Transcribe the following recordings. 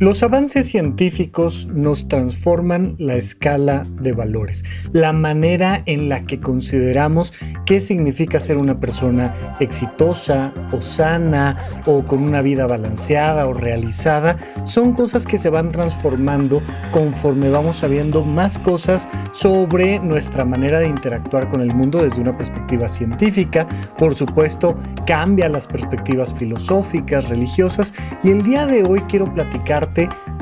Los avances científicos nos transforman la escala de valores, la manera en la que consideramos qué significa ser una persona exitosa o sana o con una vida balanceada o realizada, son cosas que se van transformando conforme vamos sabiendo más cosas sobre nuestra manera de interactuar con el mundo desde una perspectiva científica. Por supuesto, cambia las perspectivas filosóficas, religiosas y el día de hoy quiero platicar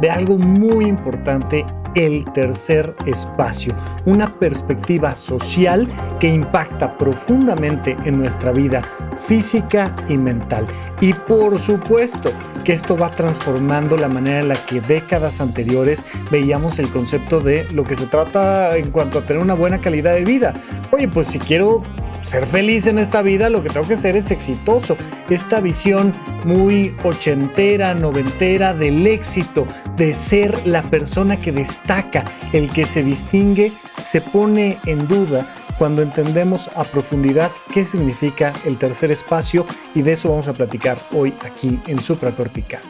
de algo muy importante el tercer espacio, una perspectiva social que impacta profundamente en nuestra vida física y mental. Y por supuesto que esto va transformando la manera en la que décadas anteriores veíamos el concepto de lo que se trata en cuanto a tener una buena calidad de vida. Oye, pues si quiero ser feliz en esta vida, lo que tengo que ser es exitoso. Esta visión muy ochentera, noventera del éxito, de ser la persona que destaca, el que se distingue, se pone en duda cuando entendemos a profundidad qué significa el tercer espacio y de eso vamos a platicar hoy aquí en Supracortical.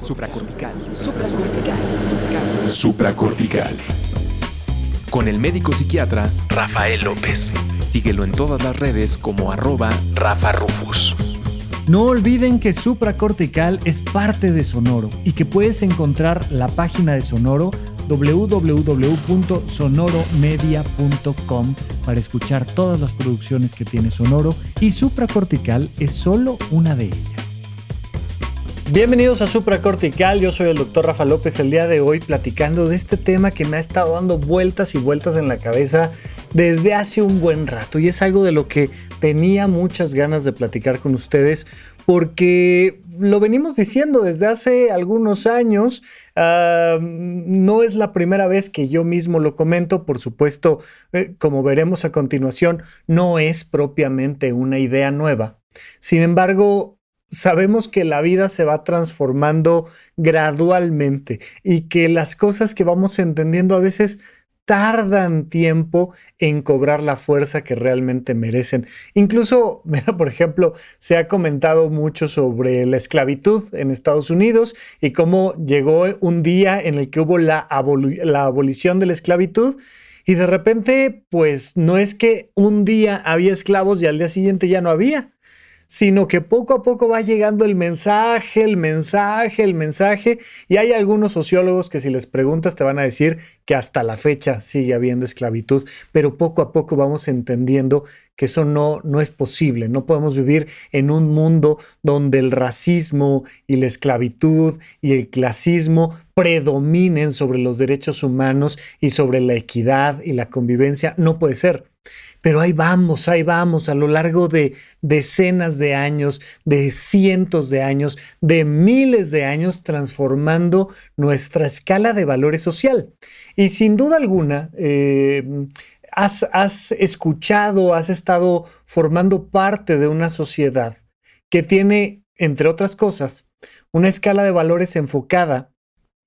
Supracortical. Supracortical. Supracortical con el médico psiquiatra Rafael López. Síguelo en todas las redes como arroba Rafa Rufus. No olviden que Supracortical es parte de Sonoro y que puedes encontrar la página de Sonoro www.sonoromedia.com para escuchar todas las producciones que tiene Sonoro y Supracortical es solo una de ellas. Bienvenidos a Supracortical, yo soy el doctor Rafa López el día de hoy platicando de este tema que me ha estado dando vueltas y vueltas en la cabeza desde hace un buen rato y es algo de lo que tenía muchas ganas de platicar con ustedes porque lo venimos diciendo desde hace algunos años, no es la primera vez que yo mismo lo comento, por supuesto, eh, como veremos a continuación, no es propiamente una idea nueva. Sin embargo, sabemos que la vida se va transformando gradualmente y que las cosas que vamos entendiendo a veces tardan tiempo en cobrar la fuerza que realmente merecen. Incluso, por ejemplo, se ha comentado mucho sobre la esclavitud en Estados Unidos y cómo llegó un día en el que hubo la, la abolición de la esclavitud y de repente, pues no es que un día había esclavos y al día siguiente ya no había sino que poco a poco va llegando el mensaje, el mensaje, el mensaje, y hay algunos sociólogos que si les preguntas te van a decir que hasta la fecha sigue habiendo esclavitud, pero poco a poco vamos entendiendo que eso no, no es posible, no podemos vivir en un mundo donde el racismo y la esclavitud y el clasismo predominen sobre los derechos humanos y sobre la equidad y la convivencia, no puede ser. Pero ahí vamos, ahí vamos, a lo largo de decenas de años, de cientos de años, de miles de años, transformando nuestra escala de valores social. Y sin duda alguna, eh, has, has escuchado, has estado formando parte de una sociedad que tiene, entre otras cosas, una escala de valores enfocada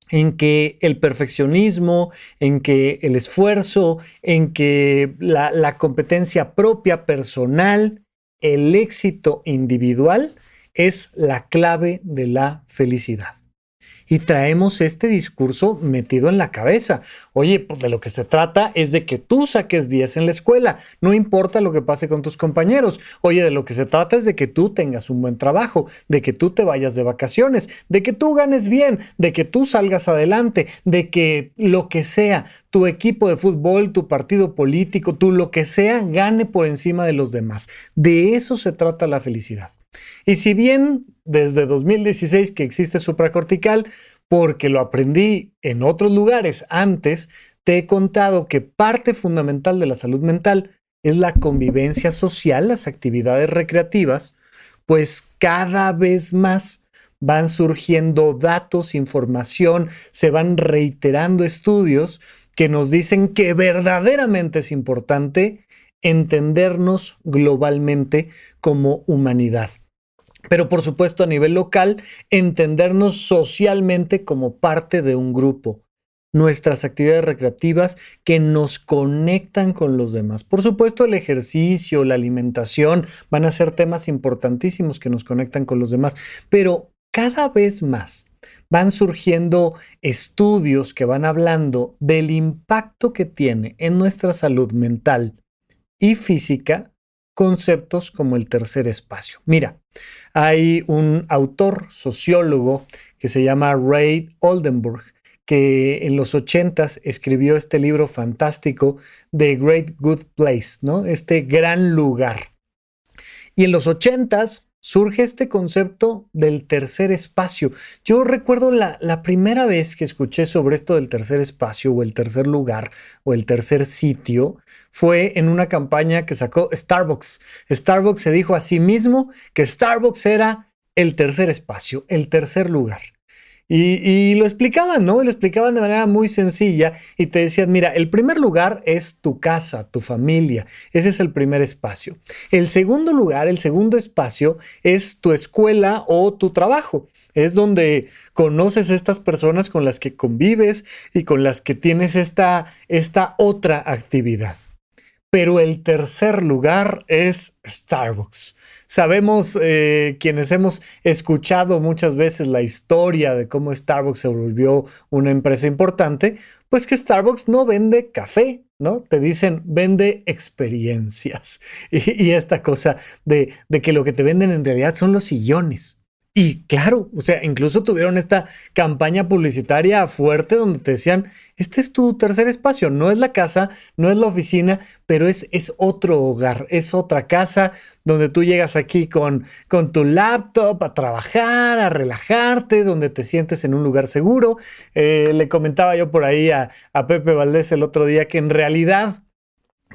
en que el perfeccionismo, en que el esfuerzo, en que la, competencia propia personal, el éxito individual es la clave de la felicidad y traemos este discurso metido en la cabeza. Oye, pues de lo que se trata es de que tú saques 10 en la escuela, no importa lo que pase con tus compañeros. Oye, de lo que se trata es de que tú tengas un buen trabajo, de que tú te vayas de vacaciones, de que tú ganes bien, de que tú salgas adelante, de que lo que sea, tu equipo de fútbol, tu partido político, tú lo que sea, gane por encima de los demás. De eso se trata la felicidad. Y si bien desde 2016 que existe supracortical, porque lo aprendí en otros lugares antes, te he contado que parte fundamental de la salud mental es la convivencia social, las actividades recreativas, pues cada vez más van surgiendo datos, información, se van reiterando estudios que nos dicen que verdaderamente es importante entendernos globalmente como humanidad pero por supuesto a nivel local, entendernos socialmente como parte de un grupo. nuestras actividades recreativas que nos conectan con los demás. Por supuesto, el ejercicio, la alimentación van a ser temas importantísimos que nos conectan con los demás, pero cada vez más van surgiendo estudios que van hablando del impacto que tiene en nuestra salud mental y física conceptos como el tercer espacio. Mira, hay un autor sociólogo que se llama Ray Oldenburg que en los ochentas escribió este libro fantástico The Great Good Place, ¿no? Este gran lugar. Y en los ochentas surge este concepto del tercer espacio. Yo recuerdo la, primera vez que escuché sobre esto del tercer espacio o el tercer lugar o el tercer sitio fue en una campaña que sacó Starbucks. Starbucks se dijo a sí mismo que Starbucks era el tercer espacio, el tercer lugar. Y, lo explicaban, ¿no? lo explicaban de manera muy sencilla y te decían, mira, el primer lugar es tu casa, tu familia. Ese es el primer espacio. El segundo lugar, el segundo espacio es tu escuela o tu trabajo. Es donde conoces estas personas con las que convives y con las que tienes esta, esta otra actividad. Pero el tercer lugar es Starbucks. Sabemos eh, quienes hemos escuchado muchas veces la historia de cómo Starbucks se volvió una empresa importante, pues que Starbucks no vende café, ¿no? Te dicen vende experiencias. Y, esta cosa de, de que lo que te venden en realidad son los sillones. Y claro, o sea, incluso tuvieron esta campaña publicitaria fuerte donde te decían, este es tu tercer espacio, no es la casa, no es la oficina, pero es, es otro hogar, es otra casa donde tú llegas aquí con, con tu laptop a trabajar, a relajarte, donde te sientes en un lugar seguro. Eh, le comentaba yo por ahí a, a Pepe Valdés el otro día que en realidad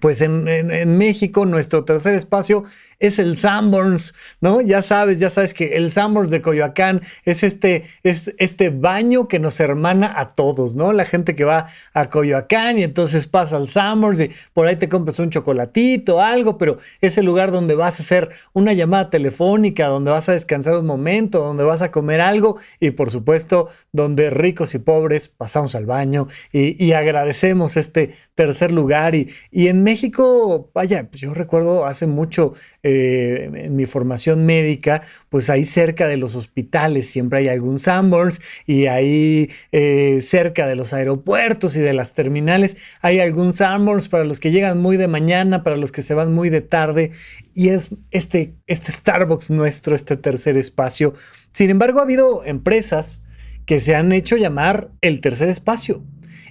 pues en, México nuestro tercer espacio es el Sanborns, ¿no? Ya sabes, ya sabes que el Sanborns de Coyoacán es este, es este baño que nos hermana a todos, ¿no? La gente que va a Coyoacán y entonces pasa al Sanborns y por ahí te compras un chocolatito, algo, pero es el lugar donde vas a hacer una llamada telefónica, donde vas a descansar un momento, donde vas a comer algo y por supuesto donde ricos y pobres pasamos al baño y, agradecemos este tercer lugar y, y en México, vaya, pues yo recuerdo hace mucho en mi formación médica, pues ahí cerca de los hospitales siempre hay algún Sanborns y ahí eh, cerca de los aeropuertos y de las terminales hay algún Sanborns para los que llegan muy de mañana, para los que se van muy de tarde y es este, este Starbucks nuestro, este tercer espacio. Sin embargo, ha habido empresas que se han hecho llamar el tercer espacio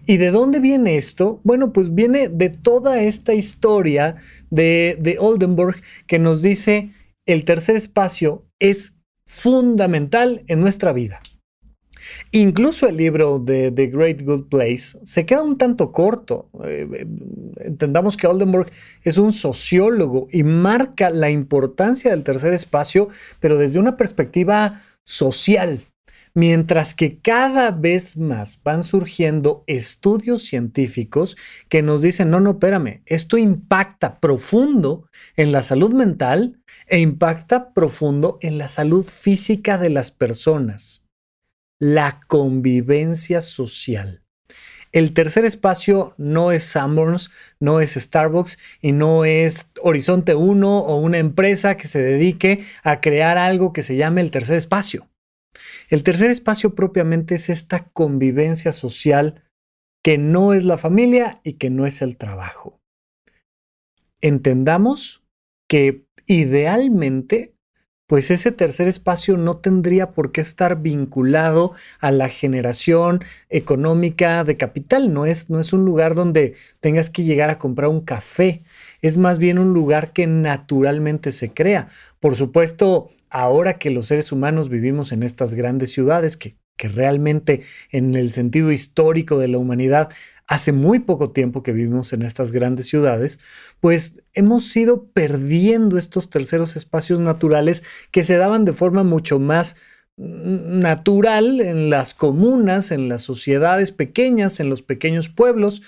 ¿Y de dónde viene esto? Bueno, pues viene de toda esta historia de, de Oldenburg que nos dice el tercer espacio es fundamental en nuestra vida. Incluso el libro de The Great Good Place se queda un tanto corto. Eh, eh, entendamos que Oldenburg es un sociólogo y marca la importancia del tercer espacio, pero desde una perspectiva social, mientras que cada vez más van surgiendo estudios científicos que nos dicen, no, no, espérame, esto impacta profundo en la salud mental e impacta profundo en la salud física de las personas. La convivencia social. El tercer espacio no es Sanborns, no es Starbucks y no es Horizonte 1 o una empresa que se dedique a crear algo que se llame el tercer espacio. El tercer espacio propiamente es esta convivencia social que no es la familia y que no es el trabajo. Entendamos que idealmente, pues ese tercer espacio no tendría por qué estar vinculado a la generación económica de capital. No es, no es un lugar donde tengas que llegar a comprar un café. Es más bien un lugar que naturalmente se crea. Por supuesto, ahora que los seres humanos vivimos en estas grandes ciudades, que, que realmente en el sentido histórico de la humanidad hace muy poco tiempo que vivimos en estas grandes ciudades, pues hemos ido perdiendo estos terceros espacios naturales que se daban de forma mucho más natural en las comunas, en las sociedades pequeñas, en los pequeños pueblos.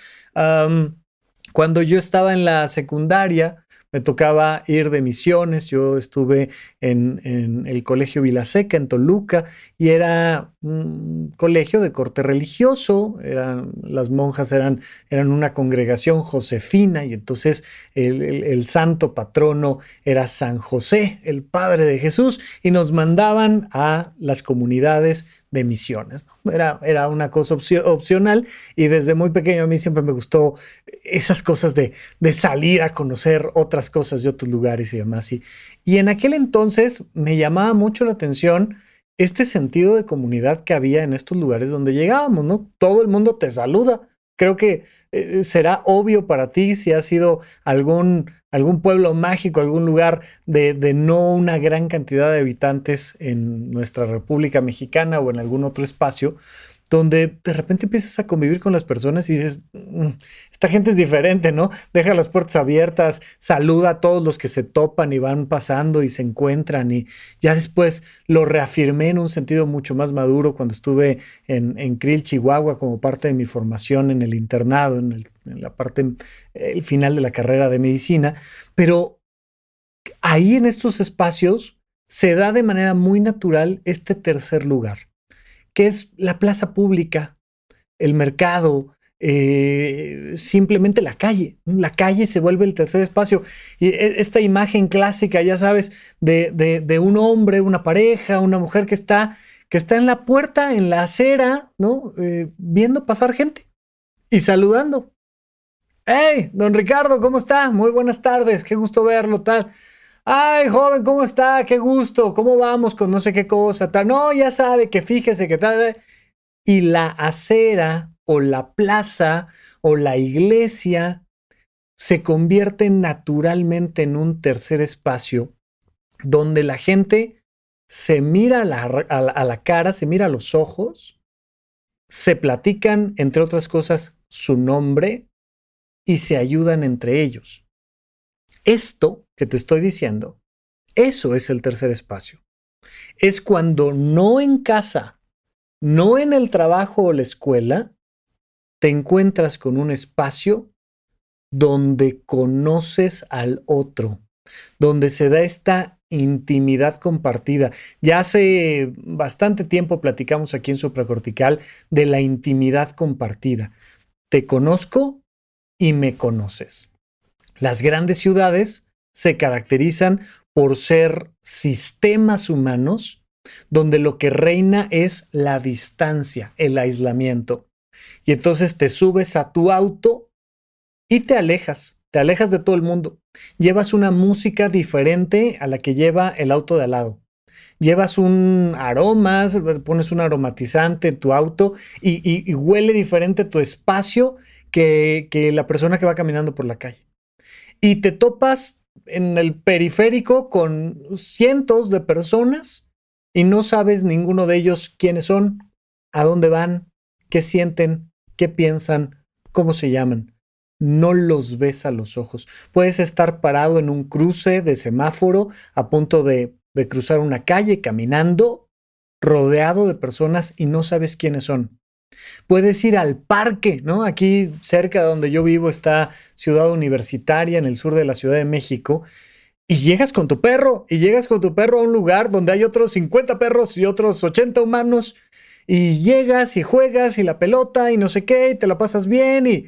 cuando yo estaba en la secundaria, me tocaba ir de misiones. Yo estuve en, el Colegio Vilaseca, en Toluca, y era un colegio de corte religioso. Eran, las monjas eran, eran una congregación josefina, y entonces el, el santo patrono era San José, el Padre de Jesús, y nos mandaban a las comunidades de misiones. Era, era una cosa opcional y desde muy pequeño a mí siempre me gustó esas cosas de, de, salir a conocer otras cosas de otros lugares y demás. Y, y en aquel entonces me llamaba mucho la atención este sentido de comunidad que había en estos lugares donde llegábamos, ¿no? Todo el mundo te saluda. Creo que eh, será obvio para ti si has sido algún algún pueblo mágico, algún lugar de, de, no una gran cantidad de habitantes en nuestra República Mexicana o en algún otro espacio, donde de repente empiezas a convivir con las personas y dices, mm, esta gente es diferente, ¿no? Deja las puertas abiertas, saluda a todos los que se topan y van pasando y se encuentran y ya después lo reafirmé en un sentido mucho más maduro cuando estuve en, en Krill, Chihuahua, como parte de mi formación en el internado, en, en la parte, el final de la carrera de medicina, pero ahí en estos espacios se da de manera muy natural este tercer lugar que es la plaza pública, el mercado, eh, simplemente la calle. La calle se vuelve el tercer espacio. Y e, esta imagen clásica, ya sabes, de, un hombre, una pareja, una mujer que está, que está en la puerta, en la acera, ¿no? Eh, viendo pasar gente y saludando. ¡Hey, don Ricardo, ¿cómo está? Muy buenas tardes, qué gusto verlo, tal. Ay, joven, ¿cómo está? Qué gusto. ¿Cómo vamos con no sé qué cosa? No, ya sabe que fíjese que tal. Y la acera o la plaza o la iglesia se convierte naturalmente en un tercer espacio donde la gente se mira a la, a la, cara, se mira a los ojos, se platican, entre otras cosas, su nombre y se ayudan entre ellos. Esto que te estoy diciendo, eso es el tercer espacio. Es cuando no en casa, no en el trabajo o la escuela, te encuentras con un espacio donde conoces al otro, donde se da esta intimidad compartida. Ya hace bastante tiempo platicamos aquí en Supracortical de la intimidad compartida. Te conozco y me conoces. Las grandes ciudades se caracterizan por ser sistemas humanos donde lo que reina es la distancia, el aislamiento. Y entonces te subes a tu auto y te alejas, te alejas de todo el mundo. Llevas una música diferente a la que lleva el auto de al lado. Llevas un aroma, pones un aromatizante en tu auto y, huele diferente tu espacio que, que la persona que va caminando por la calle y te topas en el periférico con cientos de personas y no sabes ninguno de ellos quiénes son, a dónde van, qué sienten, qué piensan, cómo se llaman. No los ves a los ojos. Puedes estar parado en un cruce de semáforo a punto de, de cruzar una calle caminando, rodeado de personas y no sabes quiénes son. Puedes ir al parque, ¿no? Aquí cerca de donde yo vivo está Ciudad Universitaria, en el sur de la Ciudad de México. Y llegas con tu perro, y llegas con tu perro a un lugar donde hay otros 50 perros y otros 80 humanos. Y llegas y juegas y la pelota y no sé qué, y te la pasas bien y,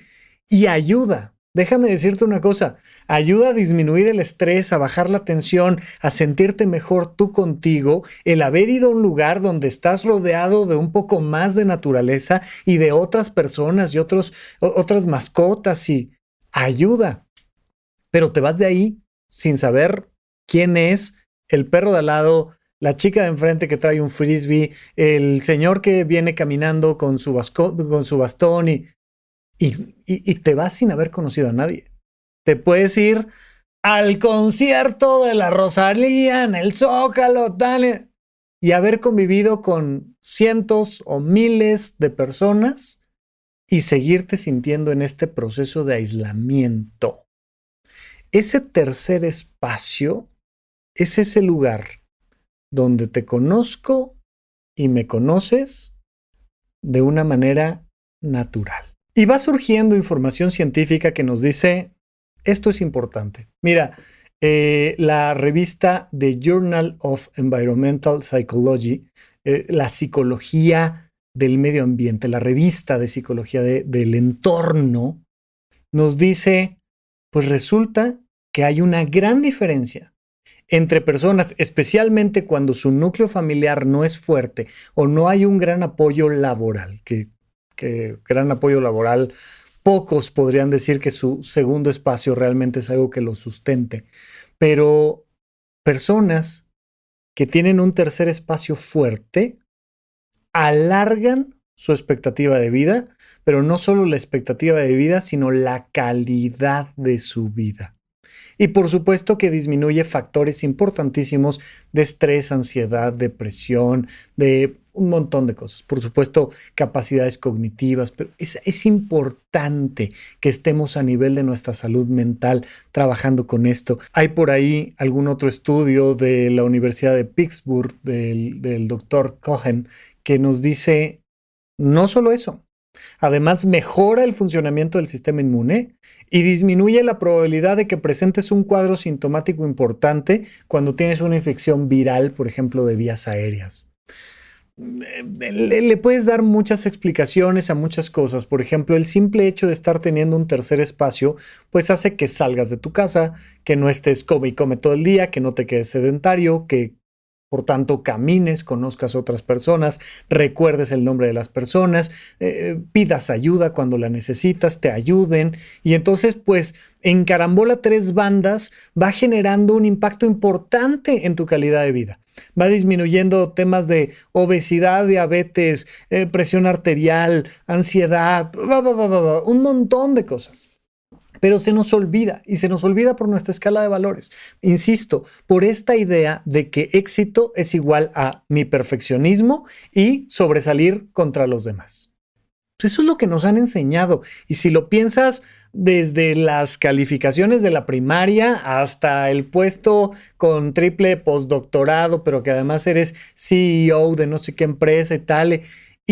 y ayuda. Déjame decirte una cosa, ayuda a disminuir el estrés, a bajar la tensión, a sentirte mejor tú contigo, el haber ido a un lugar donde estás rodeado de un poco más de naturaleza y de otras personas y otros, otras mascotas y ayuda. Pero te vas de ahí sin saber quién es el perro de al lado, la chica de enfrente que trae un frisbee, el señor que viene caminando con su, con su bastón y y, te vas sin haber conocido a nadie. Te puedes ir al concierto de la Rosalía en el Zócalo, tal, y haber convivido con cientos o miles de personas y seguirte sintiendo en este proceso de aislamiento. Ese tercer espacio es ese lugar donde te conozco y me conoces de una manera natural. Y va surgiendo información científica que nos dice Esto es importante. Mira, eh, la revista The Journal of Environmental Psychology, eh, la psicología del medio ambiente, la revista de psicología del entorno, nos dice, pues resulta que hay una gran diferencia entre personas, especialmente cuando su núcleo familiar no es fuerte o no hay un gran apoyo laboral, que, que gran apoyo laboral, pocos podrían decir que su segundo espacio realmente es algo que lo sustente, pero personas que tienen un tercer espacio fuerte alargan su expectativa de vida, pero no solo la expectativa de vida, sino la calidad de su vida. Y por supuesto que disminuye factores importantísimos de estrés, ansiedad, depresión, de un montón de cosas. Por supuesto, capacidades cognitivas, pero es, importante que estemos a nivel de nuestra salud mental trabajando con esto. Hay por ahí algún otro estudio de la Universidad de Pittsburgh, del, del doctor Cohen, que nos dice no solo eso, además mejora el funcionamiento del sistema inmune y disminuye la probabilidad de que presentes un cuadro sintomático importante cuando tienes una infección viral, por ejemplo, de vías aéreas. Le, puedes dar muchas explicaciones a muchas cosas. Por ejemplo, el simple hecho de estar teniendo un tercer espacio, pues hace que salgas de tu casa, que no estés come y come todo el día, que no te quedes sedentario, que por tanto, camines, conozcas otras personas, recuerdes el nombre de las personas, eh, pidas ayuda cuando la necesitas, te ayuden. Y entonces, pues, en Carambola Tres Bandas va generando un impacto importante en tu calidad de vida. Va disminuyendo temas de obesidad, diabetes, eh, presión arterial, ansiedad, un montón de cosas pero se nos olvida y se nos olvida por nuestra escala de valores. Insisto, por esta idea de que éxito es igual a mi perfeccionismo y sobresalir contra los demás. Pues eso es lo que nos han enseñado. Y si lo piensas desde las calificaciones de la primaria hasta el puesto con triple postdoctorado, pero que además eres CEO de no sé qué empresa y tal,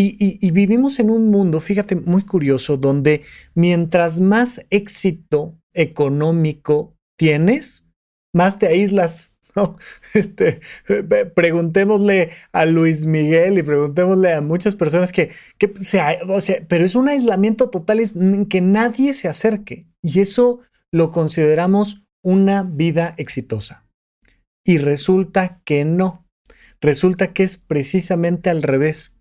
y, vivimos en un mundo, fíjate, muy curioso, donde mientras más éxito económico tienes, más te aíslas. Este, preguntémosle a Luis Miguel y preguntémosle a muchas personas que, que o sea, pero es un aislamiento total en que nadie se acerque. Y eso lo consideramos una vida exitosa. Y resulta que no. Resulta que es precisamente al revés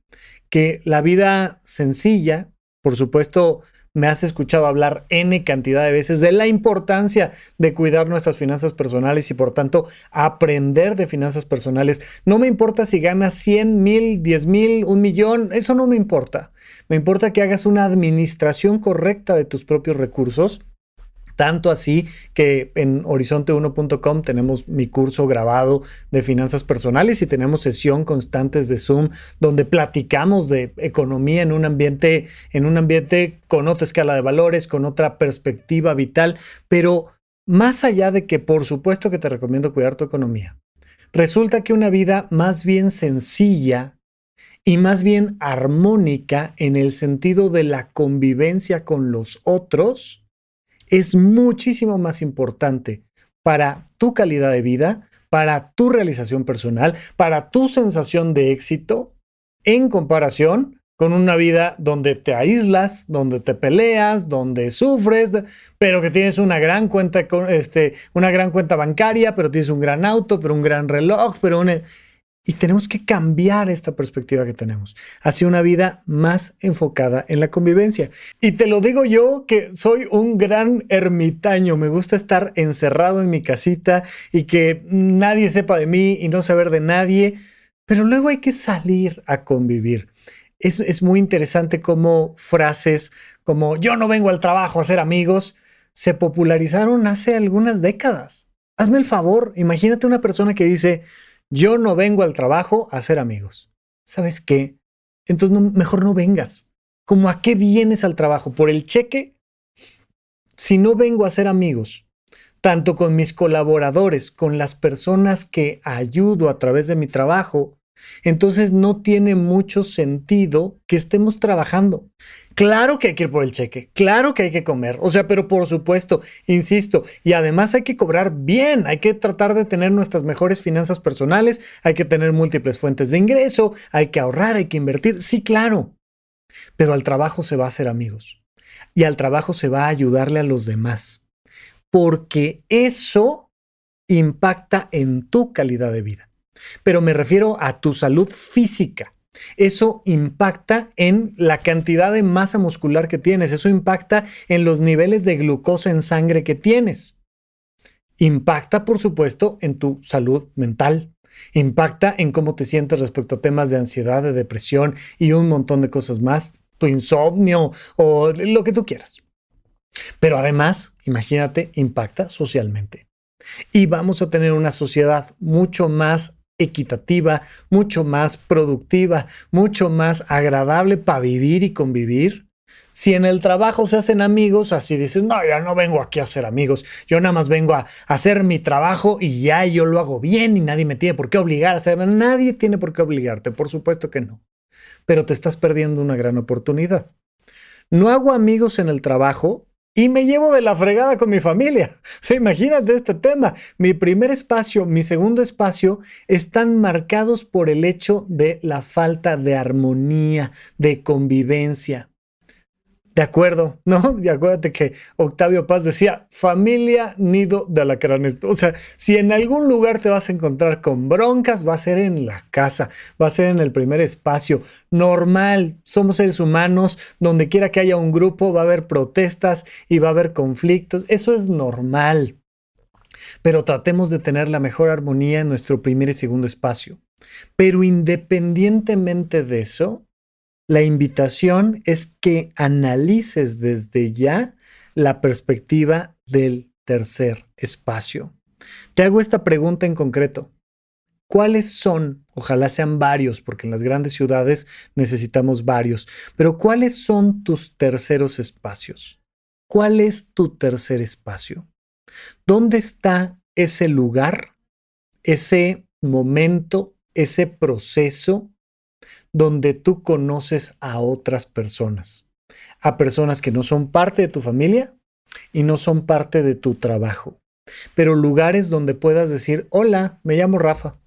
que la vida sencilla, por supuesto, me has escuchado hablar N cantidad de veces de la importancia de cuidar nuestras finanzas personales y por tanto aprender de finanzas personales. No me importa si ganas 100 mil, 10 mil, un millón, eso no me importa. Me importa que hagas una administración correcta de tus propios recursos tanto así que en horizonte1.com tenemos mi curso grabado de finanzas personales y tenemos sesión constantes de Zoom donde platicamos de economía en un ambiente en un ambiente con otra escala de valores, con otra perspectiva vital, pero más allá de que por supuesto que te recomiendo cuidar tu economía. Resulta que una vida más bien sencilla y más bien armónica en el sentido de la convivencia con los otros es muchísimo más importante para tu calidad de vida, para tu realización personal, para tu sensación de éxito, en comparación con una vida donde te aíslas, donde te peleas, donde sufres, pero que tienes una gran cuenta, este, una gran cuenta bancaria, pero tienes un gran auto, pero un gran reloj, pero un y tenemos que cambiar esta perspectiva que tenemos hacia una vida más enfocada en la convivencia. Y te lo digo yo que soy un gran ermitaño, me gusta estar encerrado en mi casita y que nadie sepa de mí y no saber de nadie, pero luego hay que salir a convivir. Es, es muy interesante cómo frases como yo no vengo al trabajo a ser amigos se popularizaron hace algunas décadas. Hazme el favor, imagínate una persona que dice, yo no vengo al trabajo a hacer amigos. ¿Sabes qué? Entonces mejor no vengas. ¿Cómo a qué vienes al trabajo? ¿Por el cheque? Si no vengo a hacer amigos, tanto con mis colaboradores, con las personas que ayudo a través de mi trabajo, Entonces no tiene mucho sentido que estemos trabajando. Claro que hay que ir por el cheque, claro que hay que comer, o sea, pero por supuesto, insisto, y además hay que cobrar bien, hay que tratar de tener nuestras mejores finanzas personales, hay que tener múltiples fuentes de ingreso, hay que ahorrar, hay que invertir, sí, claro, pero al trabajo se va a hacer amigos y al trabajo se va a ayudarle a los demás, porque eso impacta en tu calidad de vida. Pero me refiero a tu salud física. Eso impacta en la cantidad de masa muscular que tienes, eso impacta en los niveles de glucosa en sangre que tienes. Impacta, por supuesto, en tu salud mental. Impacta en cómo te sientes respecto a temas de ansiedad, de depresión y un montón de cosas más, tu insomnio o lo que tú quieras. Pero además, imagínate, impacta socialmente. Y vamos a tener una sociedad mucho más equitativa, mucho más productiva, mucho más agradable para vivir y convivir. Si en el trabajo se hacen amigos, así dicen, no, ya no vengo aquí a hacer amigos, yo nada más vengo a hacer mi trabajo y ya yo lo hago bien y nadie me tiene por qué obligar a hacerlo. Nadie tiene por qué obligarte, por supuesto que no. Pero te estás perdiendo una gran oportunidad. No hago amigos en el trabajo y me llevo de la fregada con mi familia. O imagínate este tema. Mi primer espacio, mi segundo espacio están marcados por el hecho de la falta de armonía, de convivencia. De acuerdo, ¿no? Y acuérdate que Octavio Paz decía, familia, nido de alacranes. O sea, si en algún lugar te vas a encontrar con broncas, va a ser en la casa, va a ser en el primer espacio. Normal, somos seres humanos, donde quiera que haya un grupo va a haber protestas y va a haber conflictos. Eso es normal. Pero tratemos de tener la mejor armonía en nuestro primer y segundo espacio. Pero independientemente de eso, la invitación es que analices desde ya la perspectiva del tercer espacio. Te hago esta pregunta en concreto. ¿Cuáles son, ojalá sean varios, porque en las grandes ciudades necesitamos varios, pero cuáles son tus terceros espacios? ¿Cuál es tu tercer espacio? ¿Dónde está ese lugar, ese momento, ese proceso donde tú conoces a otras personas, a personas que no son parte de tu familia y no son parte de tu trabajo, pero lugares donde puedas decir, hola, me llamo Rafa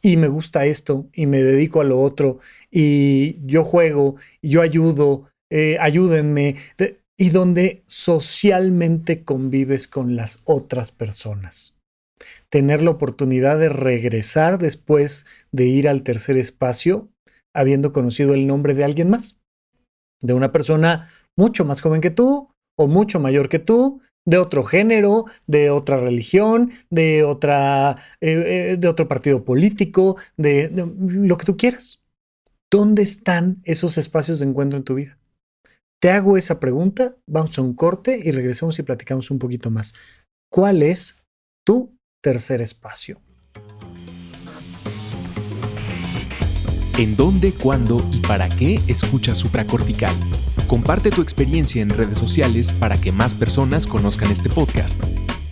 y me gusta esto y me dedico a lo otro y yo juego y yo ayudo, eh, ayúdenme, y donde socialmente convives con las otras personas. Tener la oportunidad de regresar después de ir al tercer espacio habiendo conocido el nombre de alguien más, de una persona mucho más joven que tú o mucho mayor que tú, de otro género, de otra religión, de, otra, eh, eh, de otro partido político, de, de lo que tú quieras. ¿Dónde están esos espacios de encuentro en tu vida? Te hago esa pregunta, vamos a un corte y regresamos y platicamos un poquito más. ¿Cuál es tu tercer espacio? ¿En dónde, cuándo y para qué escuchas supracortical? Comparte tu experiencia en redes sociales para que más personas conozcan este podcast.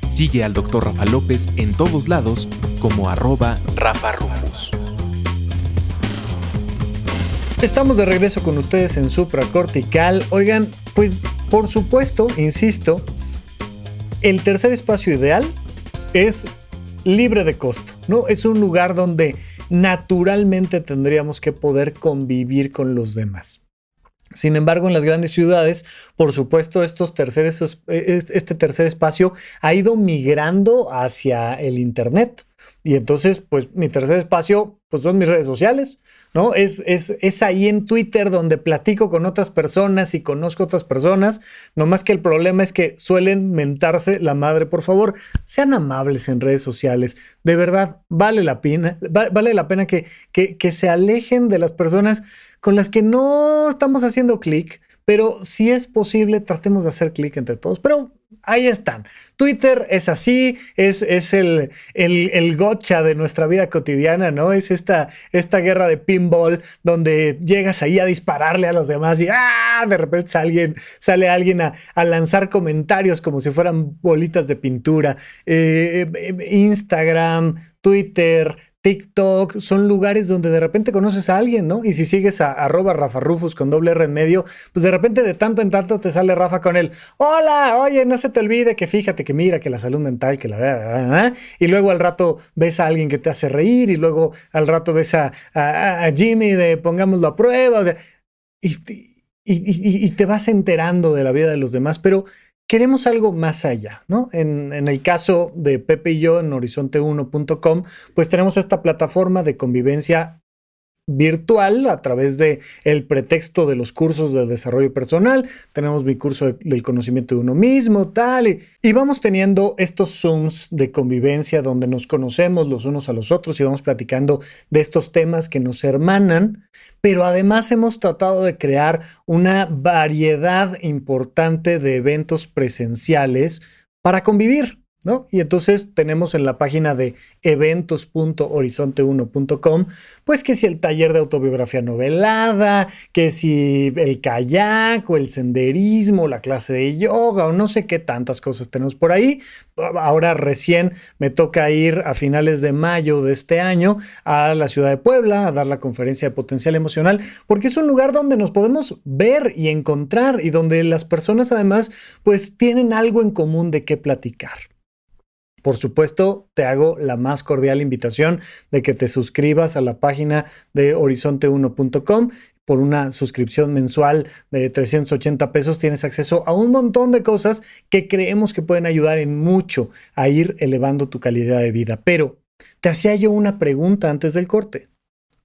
Sigue al Dr. Rafa López en todos lados como arroba Rafa Rufus. Estamos de regreso con ustedes en supracortical. Oigan, pues por supuesto, insisto, el tercer espacio ideal es libre de costo, ¿no? Es un lugar donde naturalmente tendríamos que poder convivir con los demás. Sin embargo, en las grandes ciudades, por supuesto, estos este tercer espacio ha ido migrando hacia el Internet. Y entonces, pues mi tercer espacio, pues son mis redes sociales, ¿no? Es, es, es, ahí en Twitter donde platico con otras personas y conozco otras personas, no más que el problema es que suelen mentarse la madre. Por favor, sean amables en redes sociales. De verdad, vale la pena, vale la pena que, que, que se alejen de las personas con las que no estamos haciendo clic, pero si es posible, tratemos de hacer clic entre todos. Pero ahí están. Twitter es así, es, es el, el, el, gotcha de nuestra vida cotidiana, ¿no? Es esta, esta guerra de pinball donde llegas ahí a dispararle a los demás y ¡ah! de repente sale alguien, a, lanzar comentarios como si fueran bolitas de pintura. Eh, eh, Instagram, Twitter, TikTok, son lugares donde de repente conoces a alguien, ¿no? Y si sigues a arroba Rafa Rufus con doble R en medio, pues de repente de tanto en tanto te sale Rafa con él, hola, oye, no se te olvide que fíjate que mira, que la salud mental, que la... Y luego al rato ves a alguien que te hace reír y luego al rato ves a, Jimmy de pongámoslo a prueba. y, y te vas enterando de la vida de los demás, pero queremos algo más allá, ¿no? En, el caso de Pepe y yo en horizonte1.com, pues tenemos esta plataforma de convivencia virtual a través de el pretexto de los cursos de desarrollo personal. Tenemos mi curso del conocimiento de uno mismo, tal, y, y, vamos teniendo estos Zooms de convivencia donde nos conocemos los unos a los otros y vamos platicando de estos temas que nos hermanan, pero además hemos tratado de crear una variedad importante de eventos presenciales para convivir. ¿No? Y entonces tenemos en la página de eventos.horizonte1.com, pues que si el taller de autobiografía novelada, que si el kayak o el senderismo, la clase de yoga o no sé qué tantas cosas tenemos por ahí. Ahora recién me toca ir a finales de mayo de este año a la ciudad de Puebla a dar la conferencia de potencial emocional, porque es un lugar donde nos podemos ver y encontrar y donde las personas además pues tienen algo en común de qué platicar. Por supuesto, te hago la más cordial invitación de que te suscribas a la página de horizonte1.com. Por una suscripción mensual de 380 pesos tienes acceso a un montón de cosas que creemos que pueden ayudar en mucho a ir elevando tu calidad de vida. Pero te hacía yo una pregunta antes del corte.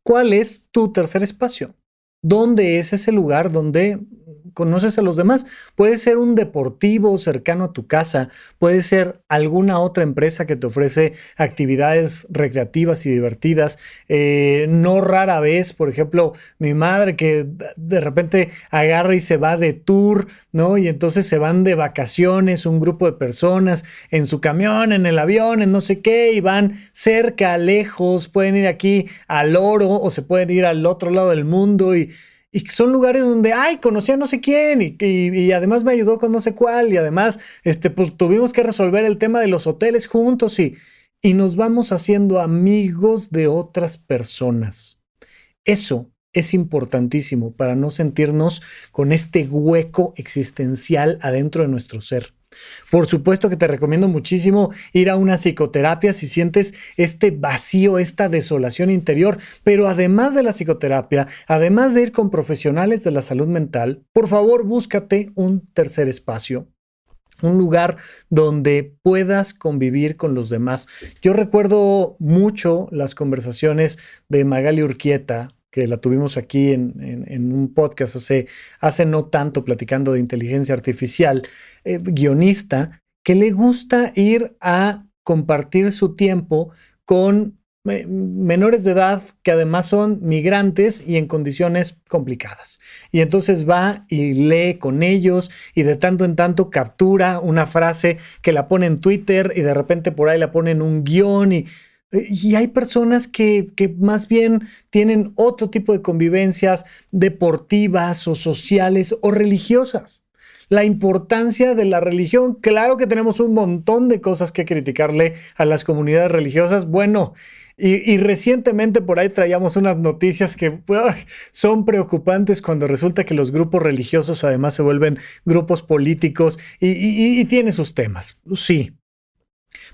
¿Cuál es tu tercer espacio? ¿Dónde es ese lugar donde conoces a los demás. Puede ser un deportivo cercano a tu casa, puede ser alguna otra empresa que te ofrece actividades recreativas y divertidas. Eh, no rara vez, por ejemplo, mi madre que de repente agarra y se va de tour, ¿no? Y entonces se van de vacaciones un grupo de personas en su camión, en el avión, en no sé qué, y van cerca, lejos, pueden ir aquí al oro o se pueden ir al otro lado del mundo y y son lugares donde, ay, conocí a no sé quién y, además me ayudó con no sé cuál y además, este, pues tuvimos que resolver el tema de los hoteles juntos y, y nos vamos haciendo amigos de otras personas. Eso es importantísimo para no sentirnos con este hueco existencial adentro de nuestro ser. Por supuesto que te recomiendo muchísimo ir a una psicoterapia si sientes este vacío, esta desolación interior, pero además de la psicoterapia, además de ir con profesionales de la salud mental, por favor búscate un tercer espacio un lugar donde puedas convivir con los demás. Yo recuerdo mucho las conversaciones de Magali Urquieta, que la tuvimos aquí en, un podcast hace, hace no tanto platicando de inteligencia artificial, eh, guionista, que le gusta ir a compartir su tiempo con eh, menores de edad que además son migrantes y en condiciones complicadas. Y entonces va y lee con ellos y de tanto en tanto captura una frase que la pone en Twitter y de repente por ahí la pone en un guion y y hay personas que, más bien tienen otro tipo de convivencias deportivas o sociales o religiosas. La importancia de la religión, claro que tenemos un montón de cosas que criticarle a las comunidades religiosas. Bueno, y, recientemente por ahí traíamos unas noticias que son preocupantes cuando resulta que los grupos religiosos además se vuelven grupos políticos y, y tiene sus temas. Sí,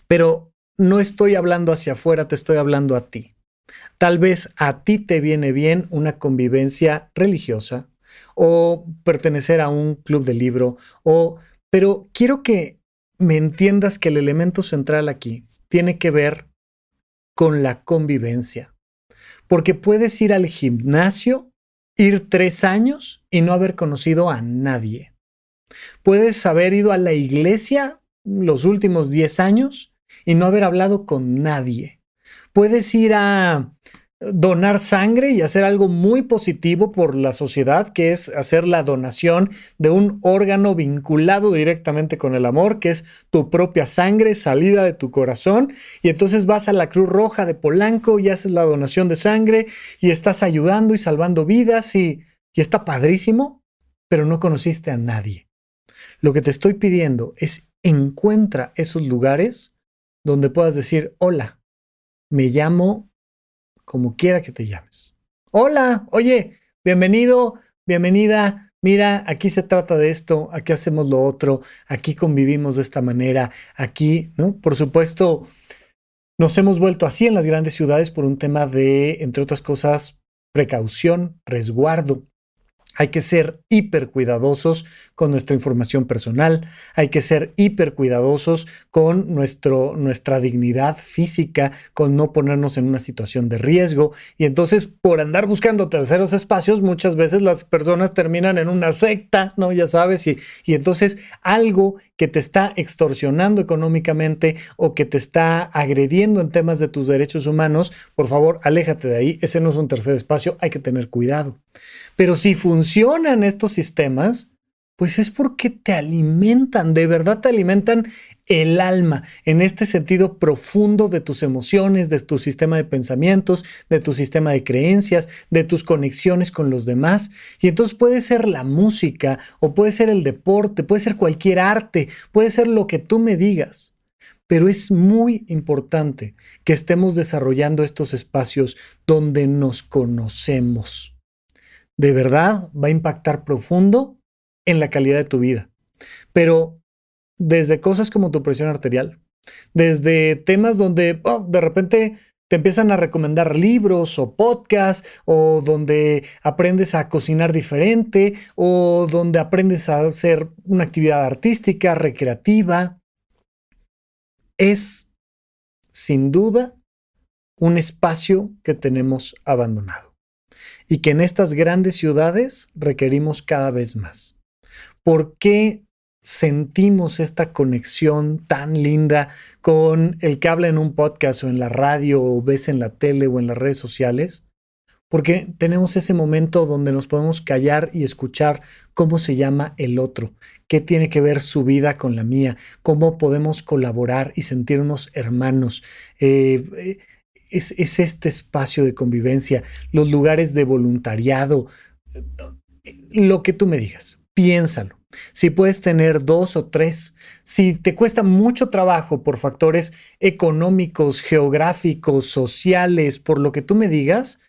pero no estoy hablando hacia afuera, te estoy hablando a ti. Tal vez a ti te viene bien una convivencia religiosa o pertenecer a un club de libro o pero quiero que me entiendas que el elemento central aquí tiene que ver con la convivencia. Porque puedes ir al gimnasio, ir tres años y no haber conocido a nadie. Puedes haber ido a la iglesia los últimos diez años y no haber hablado con nadie. Puedes ir a donar sangre y hacer algo muy positivo por la sociedad, que es hacer la donación de un órgano vinculado directamente con el amor, que es tu propia sangre salida de tu corazón. Y entonces vas a la Cruz Roja de Polanco y haces la donación de sangre y estás ayudando y salvando vidas y, y está padrísimo, pero no conociste a nadie. Lo que te estoy pidiendo es encuentra esos lugares donde puedas decir, hola, me llamo como quiera que te llames. Hola, oye, bienvenido, bienvenida. Mira, aquí se trata de esto, aquí hacemos lo otro, aquí convivimos de esta manera, aquí, ¿no? Por supuesto, nos hemos vuelto así en las grandes ciudades por un tema de, entre otras cosas, precaución, resguardo. Hay que ser hiper cuidadosos con nuestra información personal, hay que ser hiper cuidadosos con nuestro, nuestra dignidad física, con no ponernos en una situación de riesgo. Y entonces, por andar buscando terceros espacios, muchas veces las personas terminan en una secta, ¿no? Ya sabes, y, y entonces algo que te está extorsionando económicamente o que te está agrediendo en temas de tus derechos humanos, por favor, aléjate de ahí. Ese no es un tercer espacio, hay que tener cuidado. Pero si funcionan estos sistemas, pues es porque te alimentan, de verdad te alimentan el alma en este sentido profundo de tus emociones, de tu sistema de pensamientos, de tu sistema de creencias, de tus conexiones con los demás. Y entonces puede ser la música o puede ser el deporte, puede ser cualquier arte, puede ser lo que tú me digas. Pero es muy importante que estemos desarrollando estos espacios donde nos conocemos. De verdad va a impactar profundo en la calidad de tu vida. Pero desde cosas como tu presión arterial, desde temas donde oh, de repente te empiezan a recomendar libros o podcasts, o donde aprendes a cocinar diferente, o donde aprendes a hacer una actividad artística, recreativa. Es, sin duda, un espacio que tenemos abandonado y que en estas grandes ciudades requerimos cada vez más. ¿Por qué sentimos esta conexión tan linda con el que habla en un podcast o en la radio o ves en la tele o en las redes sociales? Porque tenemos ese momento donde nos podemos callar y escuchar cómo se llama el otro, qué tiene que ver su vida con la mía, cómo podemos colaborar y sentirnos hermanos. Eh, eh, es, es este espacio de convivencia, los lugares de voluntariado, lo que tú me digas piénsalo. Si puedes tener dos o tres, si te cuesta mucho trabajo por factores económicos, geográficos, sociales, por lo que tú me digas,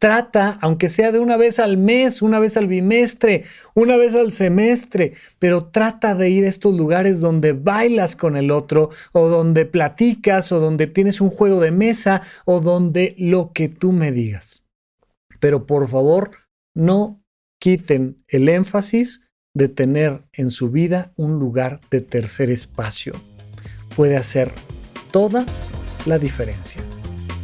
trata, aunque sea de una vez al mes, una vez al bimestre, una vez al semestre, pero trata de ir a estos lugares donde bailas con el otro, o donde platicas, o donde tienes un juego de mesa, o donde lo que tú me digas. Pero por favor, no quiten el énfasis de tener en su vida un lugar de tercer espacio. Puede hacer toda la diferencia.